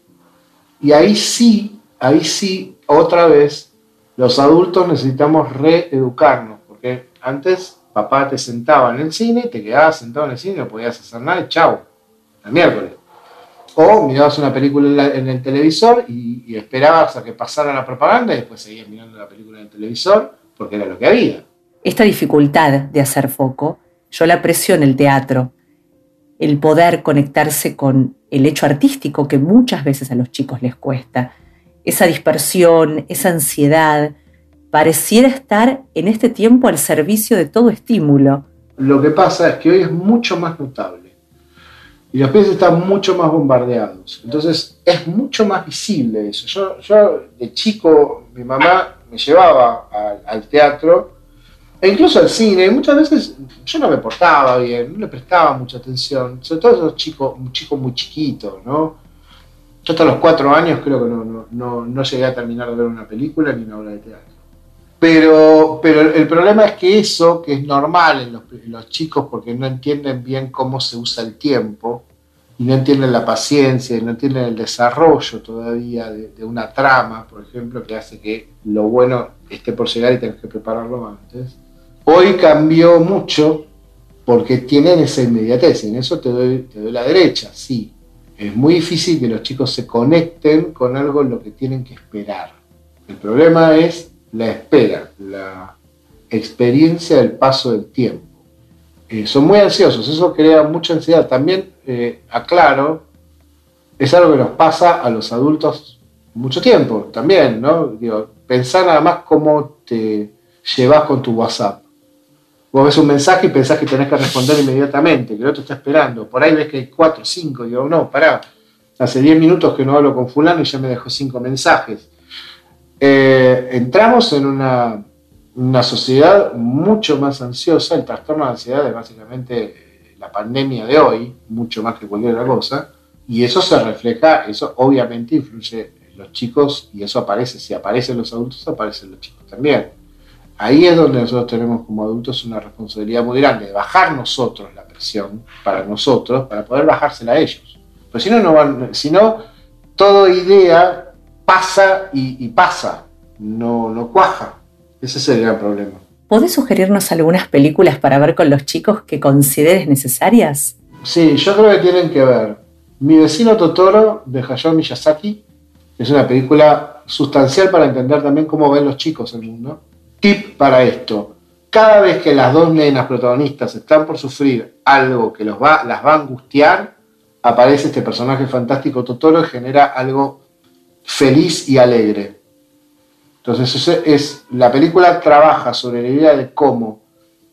Y ahí sí, ahí sí, otra vez, los adultos necesitamos reeducarnos, porque antes papá te sentaba en el cine, te quedabas sentado en el cine, no podías hacer nada y chau, el miércoles. O mirabas una película en el televisor y, esperabas a que pasara la propaganda y después seguías mirando la película en el televisor porque era lo que había. Esta dificultad de hacer foco, yo la aprecio en el teatro. El poder conectarse con el hecho artístico que muchas veces a los chicos les cuesta. Esa dispersión, esa ansiedad, pareciera estar en este tiempo al servicio de todo estímulo. Lo que pasa es que hoy es mucho más notable y los pies están mucho más bombardeados. Entonces es mucho más visible eso. Yo, yo de chico, mi mamá me llevaba al teatro e incluso al cine. Muchas veces yo no me portaba bien, no le prestaba mucha atención, sobre todo esos chicos, un chico muy chiquito, ¿no? Yo hasta los cuatro años creo que no, no, no llegué a terminar de ver una película ni una obra de teatro. Pero, pero el problema es que eso, que es normal en los, chicos porque no entienden bien cómo se usa el tiempo, y no entienden la paciencia, y no entienden el desarrollo todavía de, una trama, por ejemplo, que hace que lo bueno esté por llegar y tengas que prepararlo antes. Hoy cambió mucho porque tienen esa inmediatez, en eso te doy, la derecha, sí. Es muy difícil que los chicos se conecten con algo en lo que tienen que esperar. El problema es la espera, la experiencia del paso del tiempo. Eh, son muy ansiosos, eso crea mucha ansiedad. También, eh, aclaro, es algo que nos pasa a los adultos mucho tiempo también, ¿no? Digo, pensar nada más cómo te llevas con tu WhatsApp. Vos ves un mensaje y pensás que tenés que responder inmediatamente, que el otro está esperando. Por ahí ves que hay cuatro, cinco, digo, no, pará, hace diez minutos que no hablo con fulano y ya me dejó cinco mensajes. Eh, entramos en una, sociedad mucho más ansiosa, el trastorno de ansiedad es básicamente la pandemia de hoy, mucho más que cualquier otra cosa, y eso se refleja, eso obviamente influye en los chicos y eso aparece, si aparecen los adultos, aparecen los chicos también. Ahí es donde nosotros tenemos como adultos una responsabilidad muy grande de bajar nosotros la presión para nosotros, para poder bajársela a ellos. Pues si no, no van, si no, toda idea pasa y, pasa, no, no cuaja. Ese es el gran problema. ¿Podés sugerirnos algunas películas para ver con los chicos que consideres necesarias? Sí, yo creo que tienen que ver. Mi vecino Totoro de Hayao Miyazaki es una película sustancial para entender también cómo ven los chicos el mundo. Tip para esto. Cada vez que las dos nenas protagonistas están por sufrir algo que los va, las va a angustiar, aparece este personaje fantástico Totoro y genera algo feliz y alegre. Entonces, es, la película trabaja sobre la idea de cómo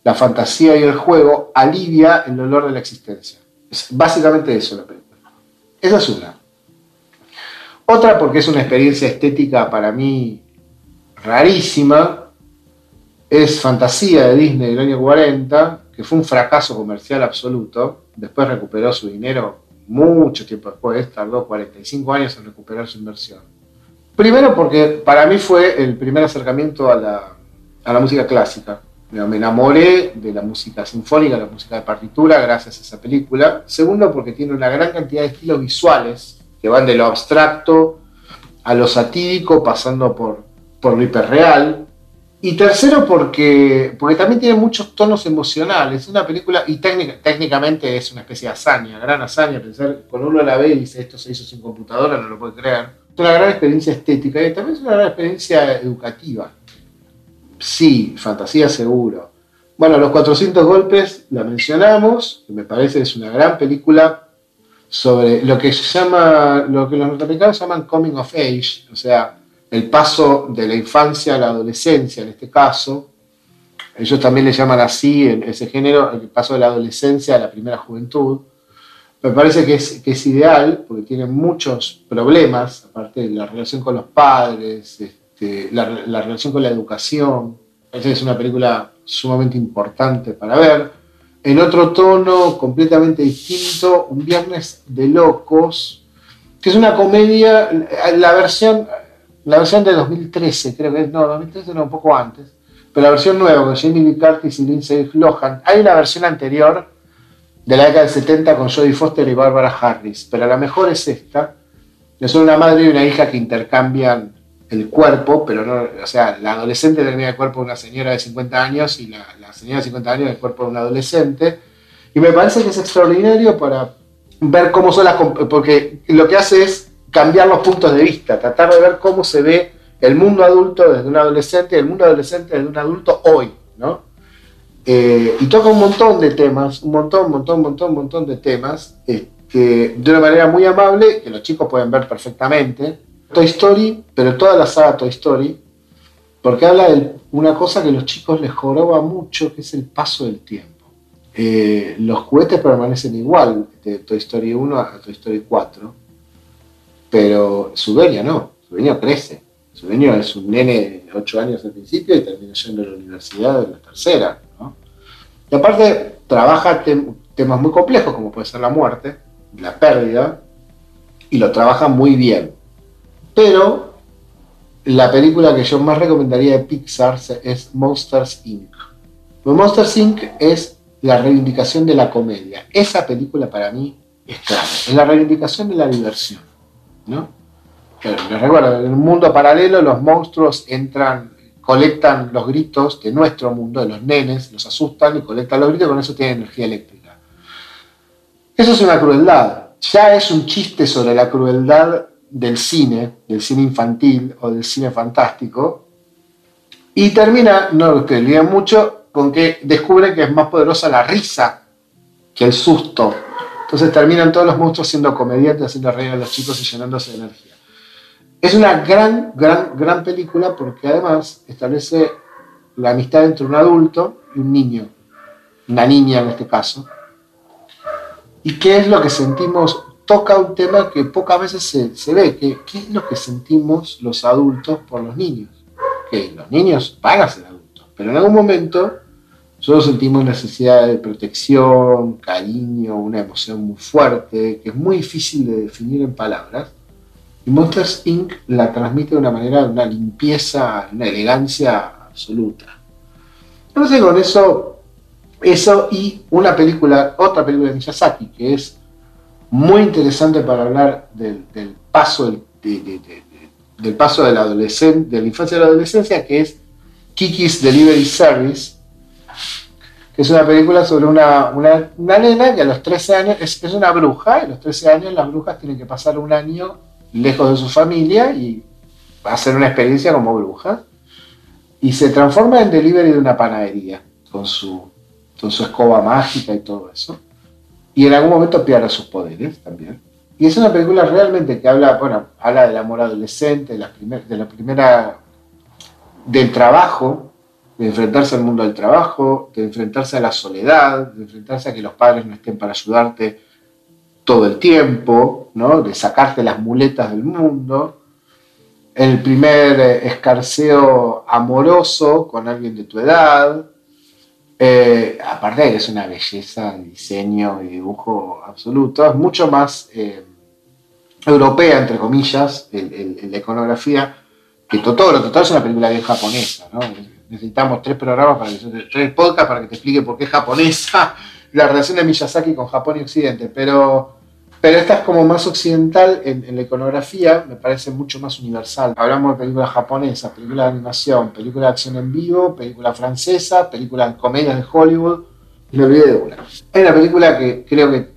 la fantasía y el juego alivia el dolor de la existencia. Es básicamente eso la película. Esa es una. Otra porque es una experiencia estética para mí rarísima. Es fantasía de Disney del año 40, que fue un fracaso comercial absoluto. Después recuperó su dinero mucho tiempo después, tardó 45 años en recuperar su inversión. Primero porque para mí fue el primer acercamiento a la, a la música clásica. Me enamoré de la música sinfónica, la música de partitura, gracias a esa película. Segundo, porque tiene una gran cantidad de estilos visuales que van de lo abstracto a lo satírico, pasando por, por lo hiperreal. Y tercero, porque, porque también tiene muchos tonos emocionales. Es una película, y técnicamente es una especie de hazaña, gran hazaña. Pensar, cuando uno la ve y dice esto se hizo sin computadora, no lo puede creer. Es una gran experiencia estética y también es una gran experiencia educativa. Sí, fantasía seguro. Bueno, Los 400 Golpes la mencionamos, que me parece es una gran película sobre lo que se llama, lo que los norteamericanos llaman coming of age, o sea, el paso de la infancia a la adolescencia en este caso. Ellos también le llaman así ese género, el paso de la adolescencia a la primera juventud. Me parece que es, que es ideal porque tiene muchos problemas, aparte de la relación con los padres, este, la, relación con la educación. es una película sumamente importante para ver. En otro tono completamente distinto, Un Viernes de Locos, que es una comedia, la versión, la versión de 2013, creo que es, no, 2013 no, un poco antes, pero la versión nueva con Jamie Lee Curtis y Lindsay Lohan. Hay una versión anterior de la década del 70 con Jodie Foster y Barbara Harris, pero la mejor es esta, que son una madre y una hija que intercambian el cuerpo, pero no, o sea, la adolescente tenía el cuerpo de una señora de 50 años y la, señora de 50 años el cuerpo de un adolescente. Y me parece que es extraordinario para ver cómo son las... porque lo que hace es cambiar los puntos de vista, tratar de ver cómo se ve el mundo adulto desde un adolescente y el mundo adolescente desde un adulto hoy, ¿no? Eh, y toca un montón de temas, un montón, montón, montón, montón de temas, este, de una manera muy amable, que los chicos pueden ver perfectamente, Toy Story, pero toda la saga Toy Story, porque habla de una cosa que a los chicos les joroba mucho, que es el paso del tiempo. Eh, los juguetes permanecen igual de Toy Story 1 a Toy Story 4, pero su dueño no, su dueño crece. Su dueño es un nene de 8 años al principio y termina yendo a la universidad en la tercera. Y aparte trabaja temas muy complejos como puede ser la muerte, la pérdida, y lo trabaja muy bien. Pero la película que yo más recomendaría de Pixar es Monsters Inc. Monsters Inc. es la reivindicación de la comedia. Esa película para mí es clave. Es la reivindicación de la diversión. ¿No? les recuerdo, en un mundo paralelo los monstruos entran, colectan los gritos de nuestro mundo, de los nenes, los asustan y colectan los gritos y con eso tienen energía eléctrica. Eso es una crueldad. Ya es un chiste sobre la crueldad del cine, del cine infantil o del cine fantástico, y termina, no que lean mucho, con que descubre que es más poderosa la risa que el susto. Entonces terminan todos los monstruos siendo comediantes, haciendo reír a los chicos y llenándose de energía. Es una gran, gran, gran película porque además establece la amistad entre un adulto y un niño, una niña en este caso. ¿Y qué es lo que sentimos toca un tema que pocas veces se, ve, que qué es lo que sentimos los adultos por los niños. Que los niños van a ser adultos, pero en algún momento nosotros sentimos necesidad de protección, cariño, una emoción muy fuerte, que es muy difícil de definir en palabras. Y Monsters Inc. la transmite de una manera, de una limpieza, una elegancia absoluta. Entonces con eso, eso y una película, otra película de Miyazaki, que es muy interesante para hablar del, paso del, paso de la adolescencia, de la infancia a la adolescencia, que es Kiki's Delivery Service, que es una película sobre una, una, nena que a los 13 años es, es, una bruja, y a los 13 años las brujas tienen que pasar un año lejos de su familia y hacer una experiencia como bruja, y se transforma en delivery de una panadería con su, con su escoba mágica y todo eso y en algún momento pierde sus poderes también. Y es una película realmente que habla, bueno, habla del amor adolescente, de la, de la primera, del trabajo, de enfrentarse al mundo del trabajo, de enfrentarse a la soledad, de enfrentarse a que los padres no estén para ayudarte todo el tiempo, ¿no? de sacarte las muletas del mundo. el primer eh, escarceo amoroso con alguien de tu edad. Eh, aparte de que es una belleza de diseño y dibujo absoluto, es mucho más eh, europea, entre comillas, la iconografía, que Totoro. Totoro es una película bien japonesa, ¿no? Necesitamos tres programas, para que, tres podcasts para que te explique por qué es japonesa la relación de Miyazaki con Japón y Occidente, pero pero esta es como más occidental en, la iconografía, me parece mucho más universal. Hablamos de películas japonesas, películas de animación, películas de acción en vivo, película francesa, películas comedias de Hollywood. Y me olvidé de una. Hay una película que creo que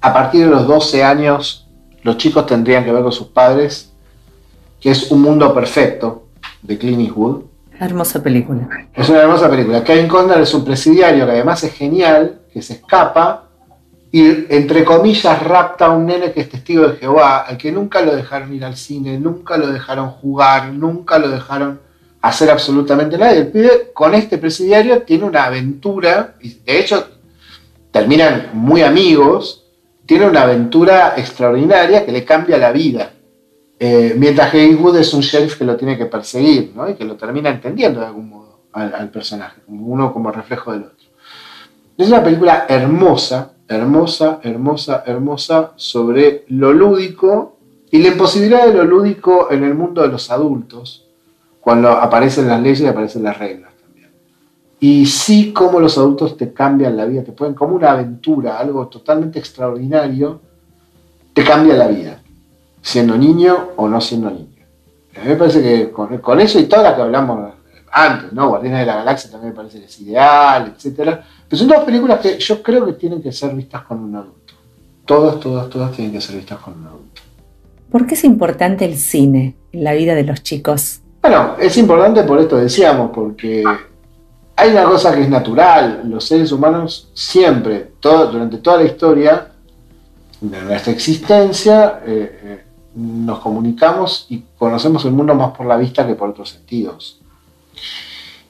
a partir de los 12 años los chicos tendrían que ver con sus padres, que es Un Mundo Perfecto, de Clint Eastwood. Hermosa película. Es una hermosa película. Kevin Conner es un presidiario que además es genial, que se escapa y, entre comillas, rapta a un nene que es testigo de Jehová, al que nunca lo dejaron ir al cine, nunca lo dejaron jugar, nunca lo dejaron hacer absolutamente nada. Y el pibe, con este presidiario, tiene una aventura, y de hecho, terminan muy amigos, tiene una aventura extraordinaria que le cambia la vida. Eh, mientras que Wood es un sheriff que lo tiene que perseguir, ¿no? Y que lo termina entendiendo de algún modo al, personaje, uno como reflejo del otro. Es una película hermosa, hermosa, hermosa, hermosa sobre lo lúdico y la imposibilidad de lo lúdico en el mundo de los adultos, cuando aparecen las leyes y aparecen las reglas también. Y sí como los adultos te cambian la vida, te pueden, como una aventura, algo totalmente extraordinario, te cambia la vida, siendo niño o no siendo niño. A mí me parece que con, eso y todas las que hablamos antes, ¿no? Guardianes de la Galaxia también me parece que es ideal, etcétera pero son dos películas que yo creo que tienen que ser vistas con un adulto. Todas, todas, todas tienen que ser vistas con un adulto. ¿Por qué es importante el cine en la vida de los chicos? Bueno, es importante por esto decíamos, porque hay una cosa que es natural. Los seres humanos siempre, todo, durante toda la historia de nuestra existencia, eh, eh, nos comunicamos y conocemos el mundo más por la vista que por otros sentidos.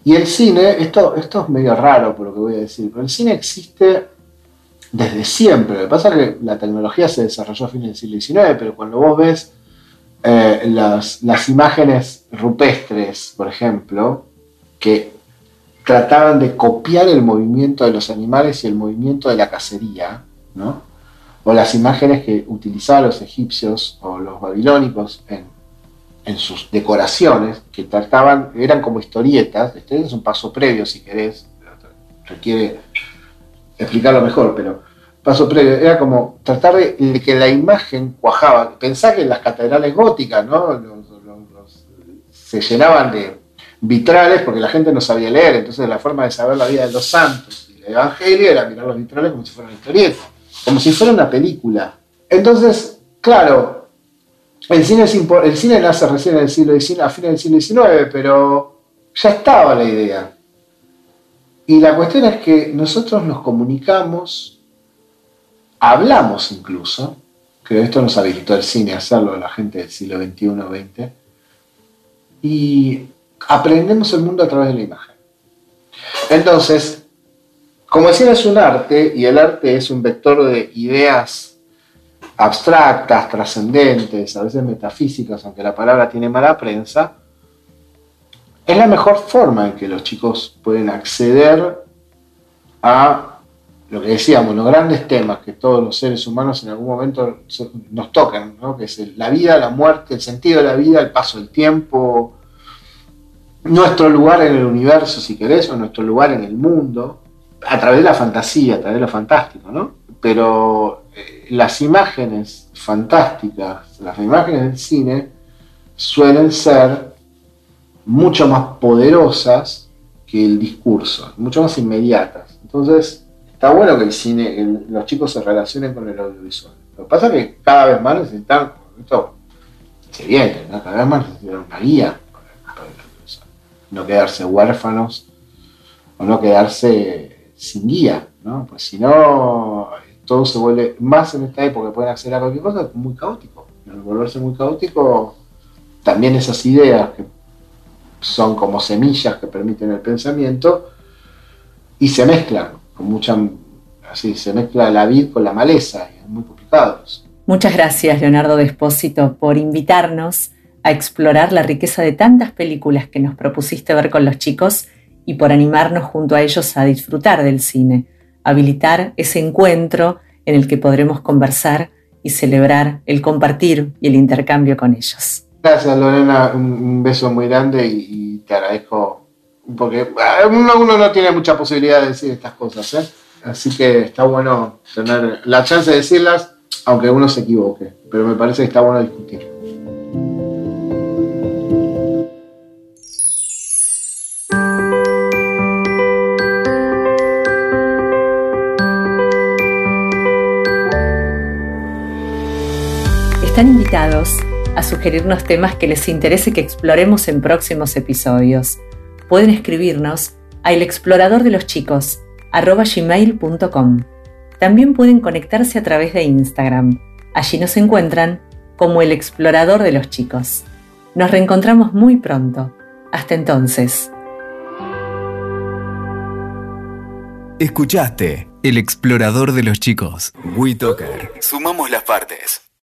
Y el cine, esto, esto es medio raro por lo que voy a decir, pero el cine existe desde siempre. Lo que pasa es que la tecnología se desarrolló a fines del siglo XIX, pero cuando vos ves eh, las, las, imágenes rupestres, por ejemplo, que trataban de copiar el movimiento de los animales y el movimiento de la cacería, ¿no? O las imágenes que utilizaban los egipcios o los babilónicos en sus decoraciones, que trataban, eran como historietas, este es un paso previo si querés, requiere explicarlo mejor, pero paso previo, era como tratar de, que la imagen cuajaba. Pensá que en las catedrales góticas, ¿no? se llenaban de vitrales porque la gente no sabía leer, entonces la forma de saber la vida de los santos y el evangelio era mirar los vitrales como si fuera una historieta, como si fuera una película. Entonces, claro, el cine, el cine nace recién en el siglo XIX, a fines del siglo XIX, pero ya estaba la idea. Y la cuestión es que nosotros nos comunicamos, hablamos incluso, que esto nos habilitó el cine a hacerlo, la gente del siglo XXI, XX, y aprendemos el mundo a través de la imagen. Entonces, como cine es un arte y el arte es un vector de ideas abstractas, trascendentes, a veces metafísicas, aunque la palabra tiene mala prensa, es la mejor forma en que los chicos pueden acceder a lo que decíamos, los grandes temas que todos los seres humanos en algún momento nos tocan, que es la vida, la muerte, el sentido de la vida, el paso del tiempo, nuestro lugar en el universo, si querés, o nuestro lugar en el mundo, a través de la fantasía, a través de lo fantástico, ¿no? Pero las imágenes fantásticas, las imágenes del cine, suelen ser mucho más poderosas que el discurso, mucho más inmediatas. Entonces, está bueno que el cine, los chicos se relacionen con el audiovisual. Lo que pasa es que cada vez más necesitan, esto se viene, cada vez más necesitan una guía para el audiovisual. No quedarse huérfanos o no quedarse sin guía, ¿no? Pues si no, todo se vuelve, más en esta época pueden acceder a cualquier cosa, muy caótico. Al volverse muy caótico, también esas ideas que son como semillas que permiten el pensamiento y se mezclan con mucha, así, se mezcla la vid con la maleza y es muy complicado Muchas gracias, Leonardo Despósito, por invitarnos a explorar la riqueza de tantas películas que nos propusiste ver con los chicos y por animarnos junto a ellos a disfrutar del cine, habilitar ese encuentro en el que podremos conversar y celebrar el compartir y el intercambio con ellos. Gracias Lorena, un beso muy grande y, te agradezco porque ah, uno, no tiene mucha posibilidad de decir estas cosas, ¿eh? así que está bueno tener la chance de decirlas aunque uno se equivoque, pero me parece que está bueno discutir. Están invitados a sugerirnos temas que les interese que exploremos en próximos episodios. Pueden escribirnos a elexploradordeloschicos.com. También pueden conectarse a través de Instagram. Allí nos encuentran como el explorador de los chicos. Nos reencontramos muy pronto. Hasta entonces. Escuchaste El explorador de los chicos. WeToker. Sumamos las partes.